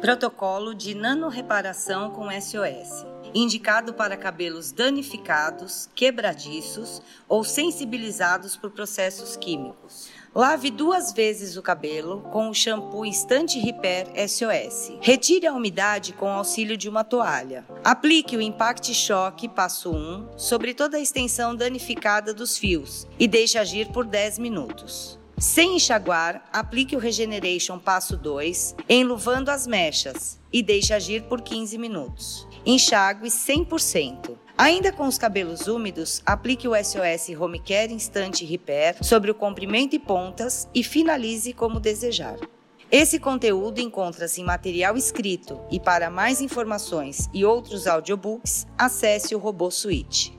Protocolo de nanoreparação com SOS. Indicado para cabelos danificados, quebradiços ou sensibilizados por processos químicos. Lave duas vezes o cabelo com o shampoo Instant Repair SOS. Retire a umidade com auxílio de uma toalha. Aplique o Impact Shock passo 1 sobre toda a extensão danificada dos fios e deixe agir por 10 minutos. Sem enxaguar, aplique o Regeneration passo 2, enluvando as mechas e deixe agir por 15 minutos. Enxague 100%. Ainda com os cabelos úmidos, aplique o SOS Home Care Instant Repair sobre o comprimento e pontas e finalize como desejar. Esse conteúdo encontra-se em material escrito e para mais informações e outros audiobooks, acesse o Robô Suite.